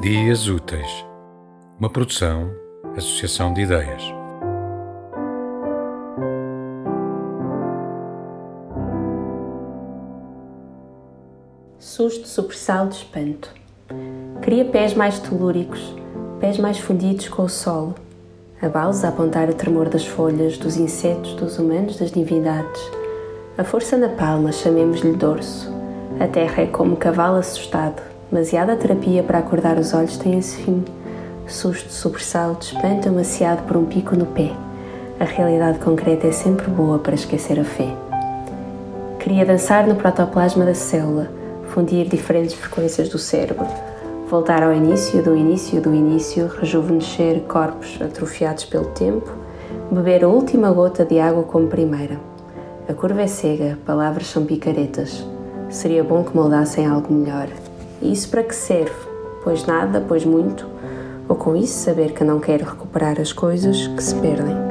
Dias Úteis, uma produção, associação de ideias. Susto, sobressalto, espanto. Queria pés mais telúricos, pés mais fundidos com o solo, abalos a apontar o tremor das folhas, dos insetos, dos humanos, das divindades. A força na palma, chamemos-lhe dorso. A terra é como um cavalo assustado, Demasiada terapia para acordar os olhos tem esse fim. Susto, sobressalto, espanto amaciado por um pico no pé. A realidade concreta é sempre boa para esquecer a fé. Queria dançar no protoplasma da célula, fundir diferentes frequências do cérebro, voltar ao início do início do início, rejuvenescer corpos atrofiados pelo tempo, beber a última gota de água como primeira. A curva é cega, palavras são picaretas. Seria bom que moldassem algo melhor. E isso para que serve? Pois nada, pois muito, ou com isso saber que não quero recuperar as coisas que se perdem.